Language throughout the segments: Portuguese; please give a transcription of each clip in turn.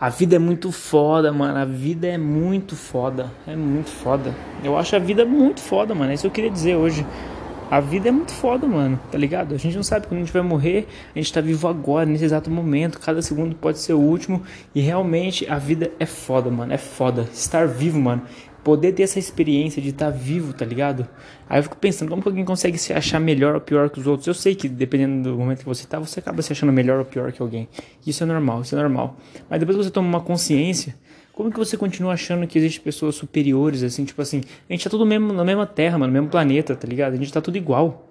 A vida é muito foda, mano. A vida é muito foda. É muito foda. Eu acho a vida muito foda, mano. É isso que eu queria dizer hoje. A vida é muito foda, mano, tá ligado? A gente não sabe quando a gente vai morrer, a gente tá vivo agora, nesse exato momento, cada segundo pode ser o último, e realmente a vida é foda, mano, é foda. Estar vivo, mano, poder ter essa experiência de estar tá vivo, tá ligado? Aí eu fico pensando, como que alguém consegue se achar melhor ou pior que os outros? Eu sei que dependendo do momento que você tá, você acaba se achando melhor ou pior que alguém. Isso é normal, isso é normal. Mas depois que você toma uma consciência, como que você continua achando que existem pessoas superiores, assim, tipo assim, a gente tá tudo mesmo, na mesma terra, mano, no mesmo planeta, tá ligado? A gente tá tudo igual.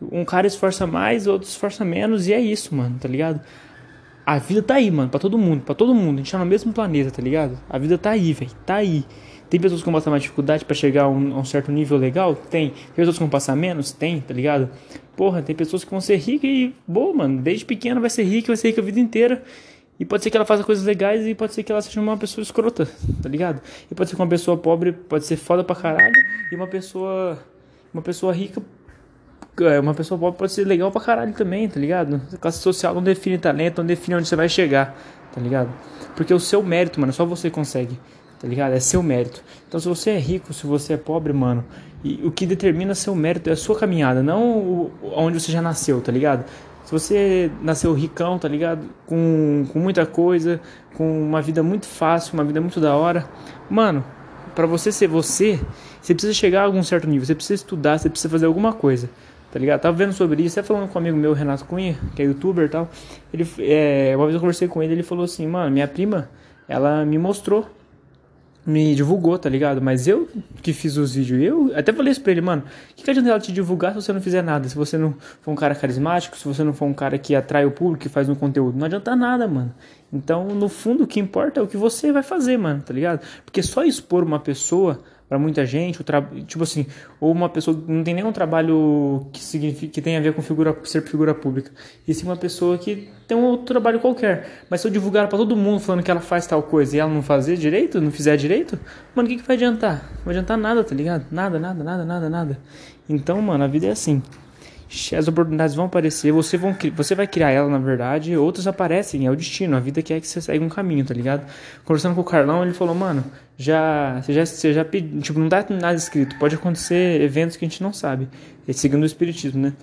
Um cara esforça mais, outro esforça menos, e é isso, mano, tá ligado? A vida tá aí, mano, pra todo mundo, pra todo mundo. A gente tá no mesmo planeta, tá ligado? A vida tá aí, velho, tá aí. Tem pessoas que vão passar mais dificuldade para chegar a um, a um, certo nível legal? Tem. Tem pessoas que vão passar menos? Tem, tá ligado? Porra, tem pessoas que vão ser ricas e, boa, mano, desde pequena vai ser rica, vai ser rica a vida inteira. E pode ser que ela faça coisas legais e pode ser que ela seja uma pessoa escrota, tá ligado? E pode ser que uma pessoa pobre pode ser foda pra caralho e uma pessoa uma pessoa rica é, uma pessoa pobre pode ser legal pra caralho também, tá ligado? A classe social não define talento, não define onde você vai chegar, tá ligado? Porque o seu mérito, mano, só você consegue, tá ligado? É seu mérito. Então se você é rico, se você é pobre, mano, e o que determina seu mérito é a sua caminhada, não o, onde você já nasceu, tá ligado? Se você nasceu ricão, tá ligado? Com, com muita coisa, com uma vida muito fácil, uma vida muito da hora. Mano, para você ser você, você precisa chegar a algum certo nível, você precisa estudar, você precisa fazer alguma coisa. Tá ligado? Tava vendo sobre isso, até falando com um amigo meu, Renato Cunha, que é youtuber e tal. Ele, é, uma vez eu conversei com ele, ele falou assim, mano, minha prima, ela me mostrou me divulgou, tá ligado? Mas eu que fiz os vídeos, eu até falei isso pra ele, mano, o que, que adianta ela te divulgar se você não fizer nada? Se você não for um cara carismático, se você não for um cara que atrai o público, que faz um conteúdo, não adianta nada, mano. Então, no fundo, o que importa é o que você vai fazer, mano, tá ligado? Porque só expor uma pessoa para muita gente, o tipo assim, ou uma pessoa não tem nenhum trabalho que significa que tenha a ver com figura ser figura pública, e sim uma pessoa que tem um outro trabalho qualquer. Mas se eu divulgar para todo mundo falando que ela faz tal coisa e ela não fazer direito, não fizer direito, mano, o que, que vai adiantar? Não vai adiantar nada, tá ligado? Nada, nada, nada, nada, nada. Então, mano, a vida é assim as oportunidades vão aparecer, você, vão, você vai criar ela, na verdade, outras aparecem, é o destino, a vida quer que você segue um caminho, tá ligado? Conversando com o Carlão, ele falou, mano, já, você já, você já tipo, não dá nada escrito, pode acontecer eventos que a gente não sabe, é segundo o espiritismo, né?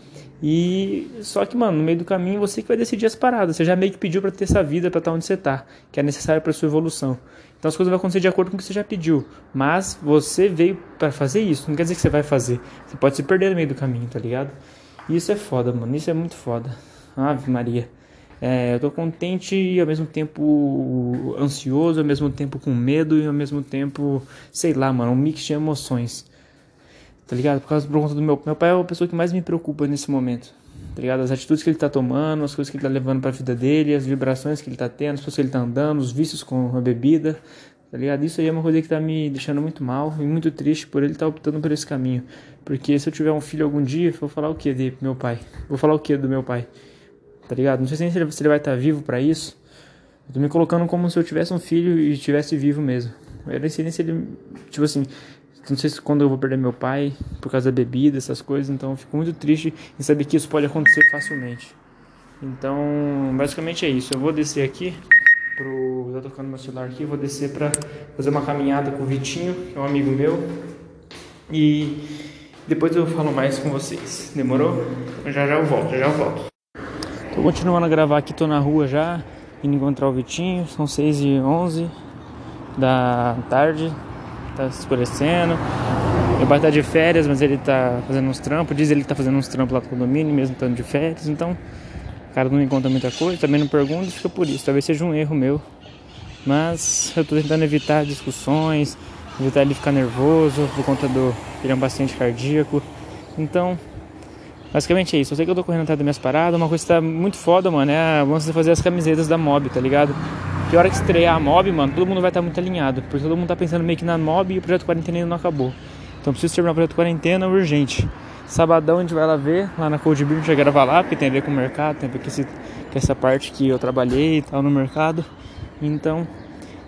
E só que, mano, no meio do caminho você que vai decidir as paradas, você já meio que pediu para ter essa vida, para estar onde você tá, que é necessário para sua evolução. Então as coisas vão acontecer de acordo com o que você já pediu, mas você veio para fazer isso, não quer dizer que você vai fazer. Você pode se perder no meio do caminho, tá ligado? Isso é foda, mano. Isso é muito foda. Ave Maria. É, eu tô contente e ao mesmo tempo ansioso, ao mesmo tempo com medo e ao mesmo tempo, sei lá, mano, um mix de emoções. Tá ligado? Por causa por conta do meu meu pai é a pessoa que mais me preocupa nesse momento. Tá ligado? As atitudes que ele tá tomando, as coisas que ele tá levando para a vida dele, as vibrações que ele tá tendo, as pessoas que ele tá andando, os vícios com a bebida, tá ligado? Isso aí é uma coisa que tá me deixando muito mal e muito triste por ele estar tá optando por esse caminho. Porque se eu tiver um filho algum dia, vou falar o que de meu pai? Vou falar o que do meu pai? Tá ligado? Não sei se ele, se ele vai estar tá vivo para isso. Eu tô me colocando como se eu tivesse um filho e estivesse vivo mesmo. Eu não sei nem se ele. Tipo assim. Não sei se quando eu vou perder meu pai por causa da bebida, essas coisas. Então eu fico muito triste em saber que isso pode acontecer facilmente. Então, basicamente é isso. Eu vou descer aqui pro. Eu tô tocando meu celular aqui, vou descer pra fazer uma caminhada com o Vitinho, que é um amigo meu. E depois eu falo mais com vocês. Demorou? Já já eu volto, já eu volto. Tô continuando a gravar aqui, tô na rua já, indo encontrar o Vitinho. São 6 e 11 da tarde, tá escurecendo. Meu pai tá de férias, mas ele tá fazendo uns trampos. Diz ele que tá fazendo uns trampos lá no condomínio, mesmo estando de férias. Então cara não me conta muita coisa, também não pergunta, fica por isso. Talvez seja um erro meu. Mas eu tô tentando evitar discussões, evitar ele ficar nervoso por conta do. Ele é um paciente cardíaco. Então, basicamente é isso. Eu sei que eu tô correndo atrás das minhas paradas. Uma coisa que tá muito foda, mano, é você fazer as camisetas da Mob, tá ligado? Que hora que estrear a Mob, mano, todo mundo vai estar tá muito alinhado. Porque todo mundo tá pensando meio que na Mob e o projeto quarentena ainda não acabou. Então preciso terminar o projeto quarentena urgente. Sabadão a gente vai lá ver, lá na Cold Beer, a gente gravar lá, porque tem a ver com o mercado, tem a ver com, esse, com essa parte que eu trabalhei e tal no mercado. Então,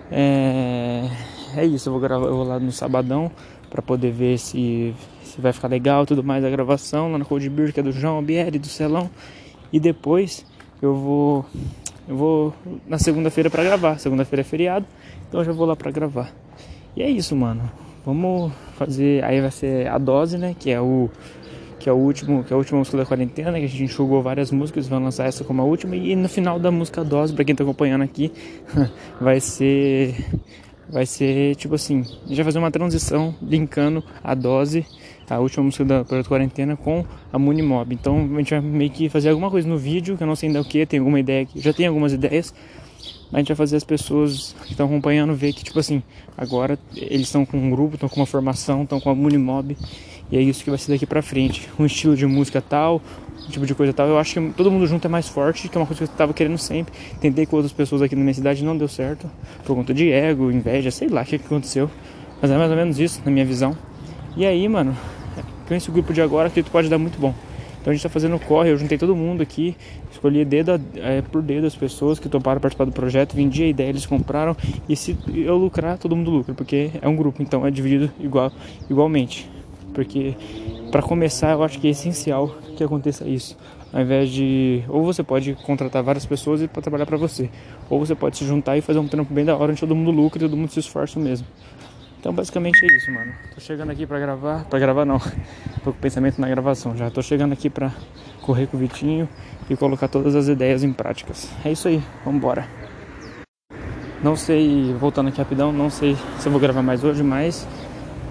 é, é isso, eu vou gravar, eu vou lá no Sabadão para poder ver se, se vai ficar legal tudo mais a gravação lá na Cold Beer, que é do João Bieri, do Celão. E depois eu vou eu vou na segunda-feira para gravar. Segunda-feira é feriado, então eu já vou lá para gravar. E é isso, mano. Vamos fazer. Aí vai ser a dose, né? Que é o que é o último, que é a última música da quarentena, que a gente enxugou várias músicas, vamos lançar essa como a última e no final da música dose, para quem tá acompanhando aqui, vai ser vai ser tipo assim, a gente vai fazer uma transição linkando a dose, a última música da Projeto Quarentena com a Munimob. Então a gente vai meio que fazer alguma coisa no vídeo, que eu não sei ainda o que, tem alguma ideia aqui, já tem algumas ideias, a gente vai fazer as pessoas que estão acompanhando ver que tipo assim, agora eles estão com um grupo, estão com uma formação, estão com a Munimob e é isso que vai ser daqui pra frente. Um estilo de música tal, um tipo de coisa tal. Eu acho que todo mundo junto é mais forte, que é uma coisa que eu tava querendo sempre. Tentei com outras pessoas aqui na minha cidade, não deu certo. Por conta de ego, inveja, sei lá o que, que aconteceu. Mas é mais ou menos isso, na minha visão. E aí, mano, com esse grupo de agora, acredito que pode dar muito bom. Então a gente tá fazendo corre, eu juntei todo mundo aqui, escolhi dedo é, por dedo as pessoas que toparam participar do projeto, vendi a ideia, eles compraram, e se eu lucrar, todo mundo lucra, porque é um grupo, então é dividido igual, igualmente porque para começar eu acho que é essencial que aconteça isso. Ao invés de ou você pode contratar várias pessoas para trabalhar para você, ou você pode se juntar e fazer um trampo bem da hora onde todo mundo lucra e todo mundo se esforça mesmo. Então basicamente é isso, mano. Tô chegando aqui para gravar, para gravar não. Tô com pensamento na gravação já. Tô chegando aqui para correr com o Vitinho e colocar todas as ideias em práticas. É isso aí, vambora. Não sei, voltando aqui rapidão, não sei se eu vou gravar mais hoje, mas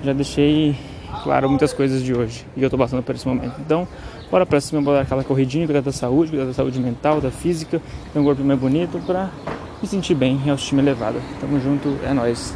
já deixei claro, muitas coisas de hoje. E eu tô passando por esse momento. Então, bora pra cima, bora aquela corridinha, cuidar da saúde, cuidar da saúde mental, da física, ter um corpo mais bonito pra me sentir bem e autoestima elevada. Tamo junto, é nóis.